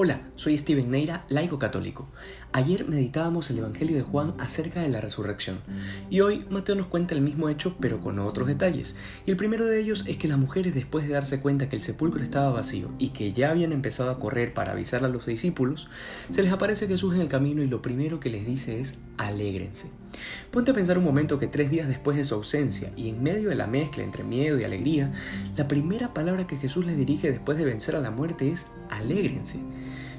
Hola, soy Steven Neira, laico católico. Ayer meditábamos el Evangelio de Juan acerca de la resurrección y hoy Mateo nos cuenta el mismo hecho pero con otros detalles. Y el primero de ellos es que las mujeres después de darse cuenta que el sepulcro estaba vacío y que ya habían empezado a correr para avisar a los discípulos, se les aparece Jesús en el camino y lo primero que les dice es alégrense. Ponte a pensar un momento que tres días después de su ausencia y en medio de la mezcla entre miedo y alegría, la primera palabra que Jesús les dirige después de vencer a la muerte es alégrense.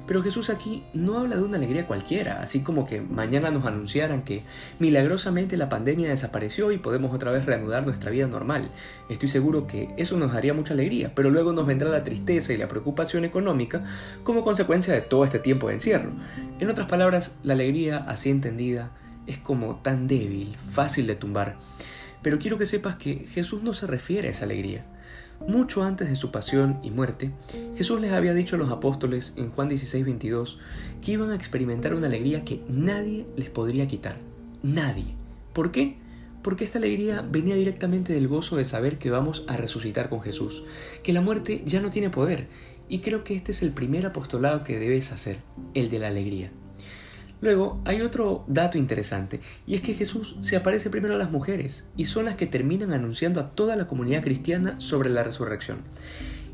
Pero Jesús aquí no habla de una alegría cualquiera, así como que mañana nos anunciaran que milagrosamente la pandemia desapareció y podemos otra vez reanudar nuestra vida normal. Estoy seguro que eso nos daría mucha alegría, pero luego nos vendrá la tristeza y la preocupación económica como consecuencia de todo este tiempo de encierro. En otras palabras, la alegría así entendida es como tan débil, fácil de tumbar. Pero quiero que sepas que Jesús no se refiere a esa alegría. Mucho antes de su pasión y muerte, Jesús les había dicho a los apóstoles en Juan 16, 22 que iban a experimentar una alegría que nadie les podría quitar. Nadie. ¿Por qué? Porque esta alegría venía directamente del gozo de saber que vamos a resucitar con Jesús, que la muerte ya no tiene poder, y creo que este es el primer apostolado que debes hacer, el de la alegría. Luego hay otro dato interesante, y es que Jesús se aparece primero a las mujeres, y son las que terminan anunciando a toda la comunidad cristiana sobre la resurrección.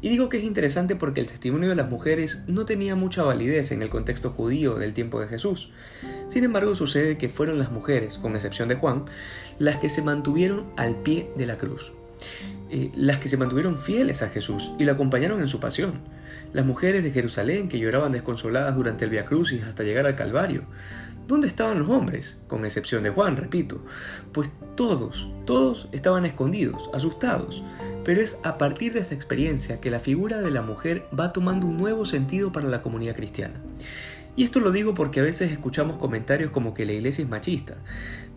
Y digo que es interesante porque el testimonio de las mujeres no tenía mucha validez en el contexto judío del tiempo de Jesús. Sin embargo, sucede que fueron las mujeres, con excepción de Juan, las que se mantuvieron al pie de la cruz. Eh, las que se mantuvieron fieles a Jesús y la acompañaron en su pasión. Las mujeres de Jerusalén que lloraban desconsoladas durante el Via Crucis hasta llegar al Calvario. ¿Dónde estaban los hombres? Con excepción de Juan, repito. Pues todos, todos estaban escondidos, asustados. Pero es a partir de esta experiencia que la figura de la mujer va tomando un nuevo sentido para la comunidad cristiana. Y esto lo digo porque a veces escuchamos comentarios como que la iglesia es machista,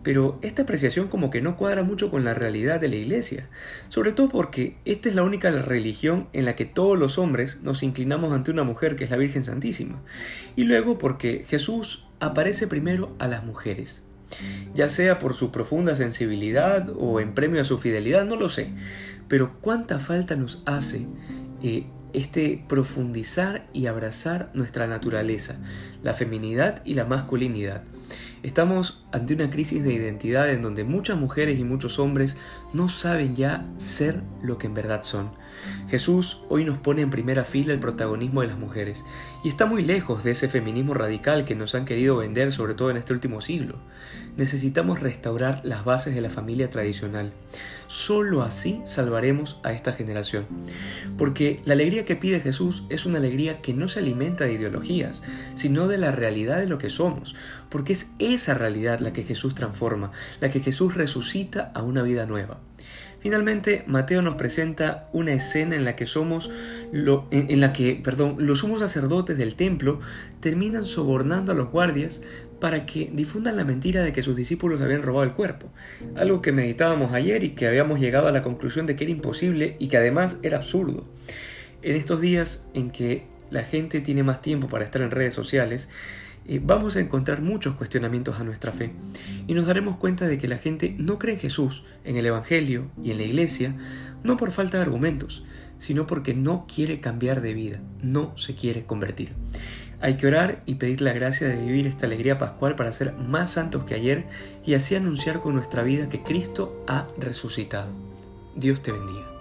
pero esta apreciación como que no cuadra mucho con la realidad de la iglesia, sobre todo porque esta es la única religión en la que todos los hombres nos inclinamos ante una mujer que es la Virgen Santísima, y luego porque Jesús aparece primero a las mujeres, ya sea por su profunda sensibilidad o en premio a su fidelidad, no lo sé, pero cuánta falta nos hace eh, este profundizar y abrazar nuestra naturaleza, la feminidad y la masculinidad. Estamos ante una crisis de identidad en donde muchas mujeres y muchos hombres no saben ya ser lo que en verdad son. Jesús hoy nos pone en primera fila el protagonismo de las mujeres y está muy lejos de ese feminismo radical que nos han querido vender sobre todo en este último siglo. Necesitamos restaurar las bases de la familia tradicional. Solo así salvaremos a esta generación. Porque la alegría que pide Jesús es una alegría que no se alimenta de ideologías, sino de la realidad de lo que somos, porque es esa realidad la que Jesús transforma, la que Jesús resucita a una vida nueva. Finalmente, Mateo nos presenta una escena en la que somos en, la que, perdón, los sumos sacerdotes del templo terminan sobornando a los guardias para que difundan la mentira de que sus discípulos habían robado el cuerpo, algo que meditábamos ayer y que habíamos llegado a la conclusión de que era imposible y que además era absurdo. En estos días en que la gente tiene más tiempo para estar en redes sociales, eh, vamos a encontrar muchos cuestionamientos a nuestra fe y nos daremos cuenta de que la gente no cree en Jesús, en el Evangelio y en la Iglesia, no por falta de argumentos, sino porque no quiere cambiar de vida, no se quiere convertir. Hay que orar y pedir la gracia de vivir esta alegría pascual para ser más santos que ayer y así anunciar con nuestra vida que Cristo ha resucitado. Dios te bendiga.